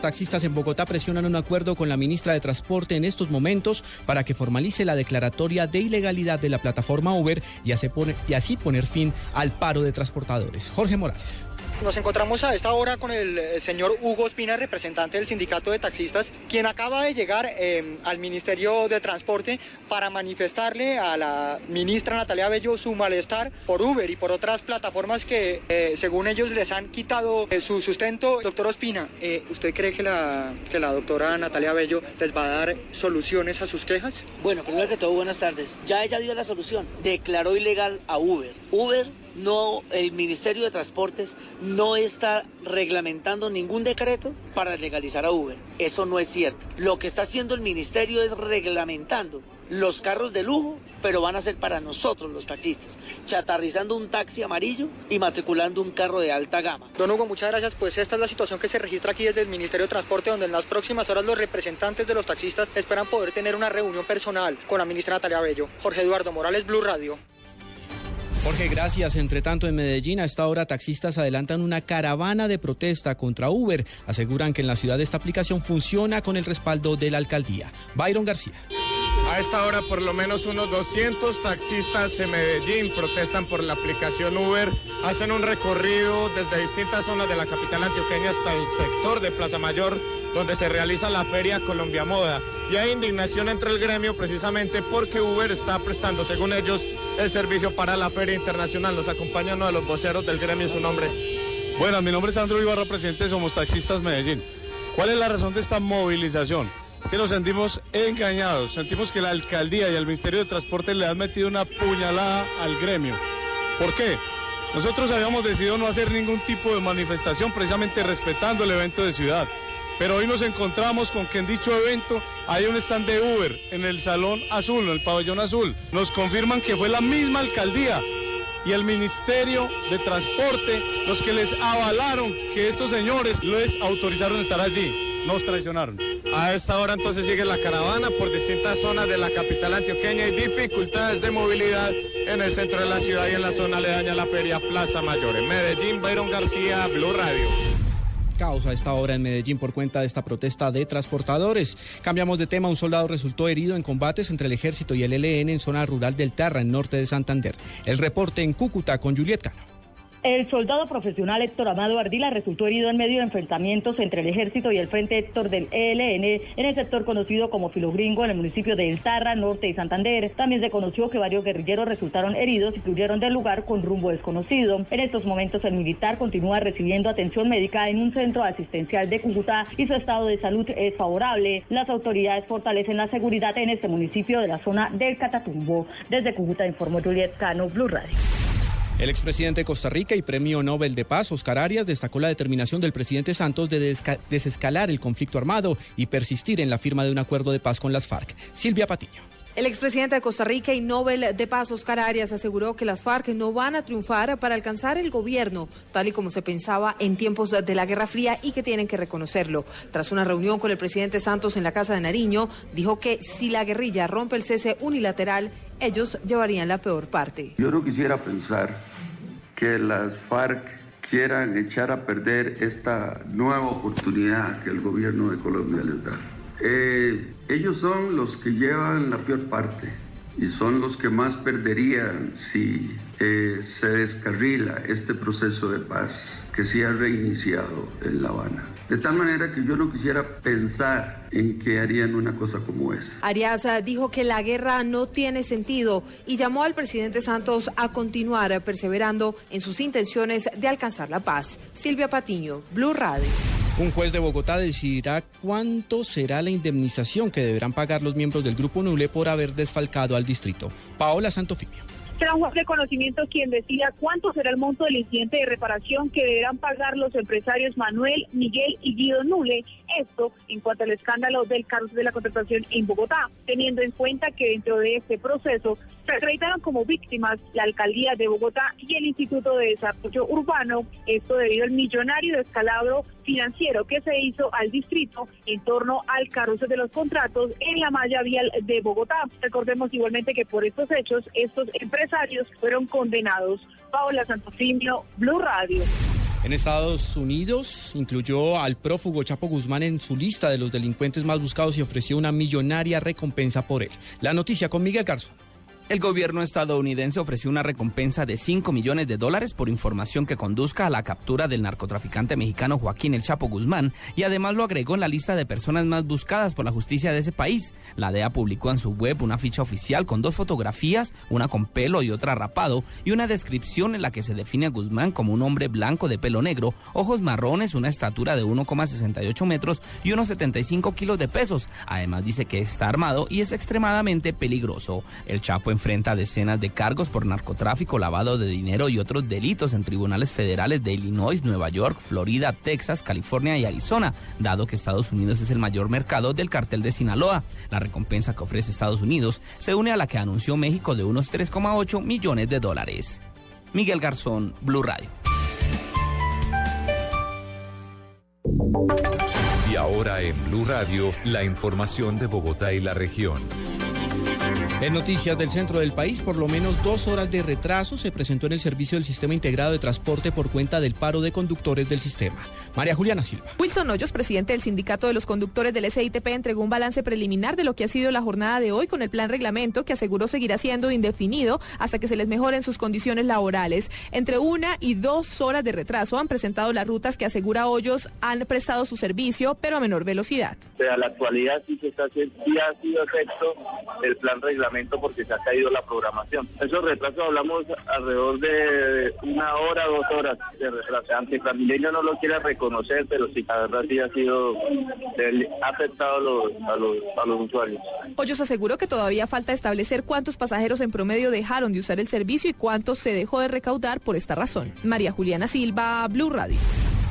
taxistas en Bogotá presionan un acuerdo con la ministra de Transporte en estos momentos para que formalice la declaratoria de ilegalidad de la plataforma Uber y así poner fin al paro de transportadores. Jorge Morales. Nos encontramos a esta hora con el, señor Hugo Espina, representante del sindicato de taxistas, quien acaba de llegar em, al Ministerio de Transporte para manifestarle a la ministra Natalia Bello su malestar por Uber y por otras plataformas que, eh, según ellos, les han quitado eh, su sustento. Doctor Ospina, eh, ¿usted cree que la, que la doctora Natalia Bello les va a dar soluciones a sus quejas? Bueno, primero que todo, buenas tardes. Ya ella dio la solución. Declaró ilegal a Uber. Uber no, el Ministerio de Transportes no está reglamentando ningún decreto para legalizar a Uber. Eso no es cierto. Lo que está haciendo el Ministerio es reglamentando los carros de lujo, pero van a ser para nosotros los taxistas, chatarrizando un taxi amarillo y matriculando un carro de alta gama. Don Hugo, muchas gracias. Pues esta es la situación que se registra aquí desde el Ministerio de Transporte, donde en las próximas horas los representantes de los taxistas esperan poder tener una reunión personal con la ministra Natalia Bello. Jorge Eduardo Morales, Blue Radio. Jorge, gracias. Entre tanto, en Medellín, a esta hora, taxistas adelantan una caravana de protesta contra Uber. Aseguran que en la ciudad esta aplicación funciona con el respaldo de la alcaldía. Byron García. A esta hora, por lo menos unos 200 taxistas en Medellín protestan por la aplicación Uber. Hacen un recorrido desde distintas zonas de la capital antioqueña hasta el sector de Plaza Mayor donde se realiza la Feria Colombia Moda. Y hay indignación entre el gremio precisamente porque Uber está prestando, según ellos, el servicio para la Feria Internacional. Nos acompaña uno de los voceros del gremio, su nombre. Bueno, mi nombre es Sandro Ibarra, presidente de Somos Taxistas Medellín. ¿Cuál es la razón de esta movilización? Que nos sentimos engañados, sentimos que la alcaldía y el Ministerio de Transporte le han metido una puñalada al gremio. ¿Por qué? Nosotros habíamos decidido no hacer ningún tipo de manifestación precisamente respetando el evento de ciudad. Pero hoy nos encontramos con que en dicho evento hay un stand de Uber en el Salón Azul, en el Pabellón Azul. Nos confirman que fue la misma alcaldía y el Ministerio de Transporte los que les avalaron que estos señores les autorizaron estar allí. Nos traicionaron. A esta hora entonces sigue la caravana por distintas zonas de la capital antioqueña y dificultades de movilidad en el centro de la ciudad y en la zona aledaña a la feria Plaza Mayor. En Medellín, Byron García, Blue Radio caos a esta hora en Medellín por cuenta de esta protesta de transportadores. Cambiamos de tema, un soldado resultó herido en combates entre el ejército y el ELN en zona rural del Tarra, en norte de Santander. El reporte en Cúcuta con Juliet Cano. El soldado profesional Héctor Amado Ardila resultó herido en medio de enfrentamientos entre el ejército y el Frente Héctor del ELN en el sector conocido como Filogringo en el municipio de El Tarra, norte de Santander. También se conoció que varios guerrilleros resultaron heridos y huyeron del lugar con rumbo desconocido. En estos momentos el militar continúa recibiendo atención médica en un centro asistencial de Cúcuta y su estado de salud es favorable. Las autoridades fortalecen la seguridad en este municipio de la zona del Catatumbo. Desde Cúcuta informó Juliet Cano, Blue Radio. El expresidente de Costa Rica y premio Nobel de Paz, Oscar Arias, destacó la determinación del presidente Santos de desescalar el conflicto armado y persistir en la firma de un acuerdo de paz con las FARC. Silvia Patiño. El expresidente de Costa Rica y Nobel de Paz, Oscar Arias, aseguró que las FARC no van a triunfar para alcanzar el gobierno, tal y como se pensaba en tiempos de la Guerra Fría y que tienen que reconocerlo. Tras una reunión con el presidente Santos en la Casa de Nariño, dijo que si la guerrilla rompe el cese unilateral, ellos llevarían la peor parte. Yo no quisiera pensar que las FARC quieran echar a perder esta nueva oportunidad que el gobierno de Colombia les da. Eh, ellos son los que llevan la peor parte y son los que más perderían si eh, se descarrila este proceso de paz que se ha reiniciado en La Habana. De tal manera que yo no quisiera pensar en que harían una cosa como esa. Arias dijo que la guerra no tiene sentido y llamó al presidente Santos a continuar perseverando en sus intenciones de alcanzar la paz. Silvia Patiño, Blue Radio. Un juez de Bogotá decidirá cuánto será la indemnización que deberán pagar los miembros del Grupo Nule por haber desfalcado al distrito. Paola Santofimio será un juez de conocimiento quien decida cuánto será el monto del incidente de reparación que deberán pagar los empresarios Manuel, Miguel y Guido Nule. Esto en cuanto al escándalo del cargo de la contratación en Bogotá, teniendo en cuenta que dentro de este proceso se acreditaron como víctimas la alcaldía de Bogotá y el Instituto de Desarrollo Urbano. Esto debido al millonario descalabro financiero que se hizo al distrito en torno al carrusel de los contratos en la malla vial de Bogotá. Recordemos igualmente que por estos hechos estos empresarios fueron condenados. Paola Santofimio, Blue Radio. En Estados Unidos incluyó al prófugo Chapo Guzmán en su lista de los delincuentes más buscados y ofreció una millonaria recompensa por él. La noticia con Miguel Garzón. El gobierno estadounidense ofreció una recompensa de 5 millones de dólares por información que conduzca a la captura del narcotraficante mexicano Joaquín El Chapo Guzmán y además lo agregó en la lista de personas más buscadas por la justicia de ese país. La DEA publicó en su web una ficha oficial con dos fotografías, una con pelo y otra rapado, y una descripción en la que se define a Guzmán como un hombre blanco de pelo negro, ojos marrones, una estatura de 1,68 metros y unos 75 kilos de pesos. Además dice que está armado y es extremadamente peligroso. El Chapo enfrenta decenas de cargos por narcotráfico, lavado de dinero y otros delitos en tribunales federales de Illinois, Nueva York, Florida, Texas, California y Arizona, dado que Estados Unidos es el mayor mercado del cartel de Sinaloa. La recompensa que ofrece Estados Unidos se une a la que anunció México de unos 3,8 millones de dólares. Miguel Garzón, Blue Radio. Y ahora en Blue Radio, la información de Bogotá y la región. En noticias del centro del país, por lo menos dos horas de retraso se presentó en el servicio del Sistema Integrado de Transporte por cuenta del paro de conductores del sistema. María Juliana Silva. Wilson Hoyos, presidente del Sindicato de los Conductores del SITP, entregó un balance preliminar de lo que ha sido la jornada de hoy con el plan reglamento que aseguró seguirá siendo indefinido hasta que se les mejoren sus condiciones laborales. Entre una y dos horas de retraso han presentado las rutas que asegura Hoyos han prestado su servicio, pero a menor velocidad. a la actualidad sí se está haciendo, sí ha sido efecto el plan reglamento porque se ha caído la programación. Esos retrasos hablamos alrededor de una hora, dos horas de retraso. Aunque Transmilenio no lo quiera reconocer, pero sí, la verdad sí ha sido, afectado a los, a los, a los usuarios. Aseguró que todavía falta establecer cuántos pasajeros en promedio dejaron de usar el servicio y cuántos se dejó de recaudar por esta razón. María Juliana Silva, Blue Radio.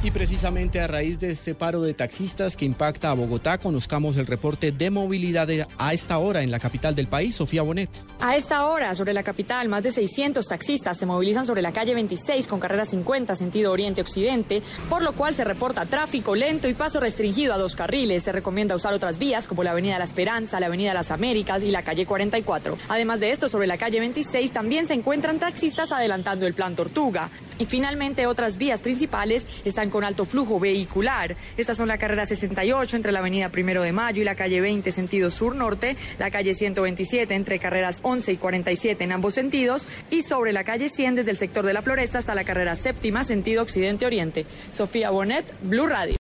Y precisamente a raíz de este paro de taxistas que impacta a Bogotá, conozcamos el reporte de movilidad a esta hora en la capital del país, Sofía Bonet. A esta hora, sobre la capital, más de 600 taxistas se movilizan sobre la calle 26 con carrera 50, sentido oriente-occidente, por lo cual se reporta tráfico lento y paso restringido a dos carriles. Se recomienda usar otras vías como la Avenida La Esperanza, la Avenida Las Américas y la calle 44. Además de esto, sobre la calle 26 también se encuentran taxistas adelantando el plan Tortuga. Y finalmente, otras vías principales están con alto flujo vehicular. Estas son la carrera 68 entre la avenida Primero de Mayo y la calle 20 sentido sur-norte, la calle 127 entre carreras 11 y 47 en ambos sentidos y sobre la calle 100 desde el sector de la Floresta hasta la carrera séptima sentido occidente-oriente. Sofía Bonet, Blue Radio.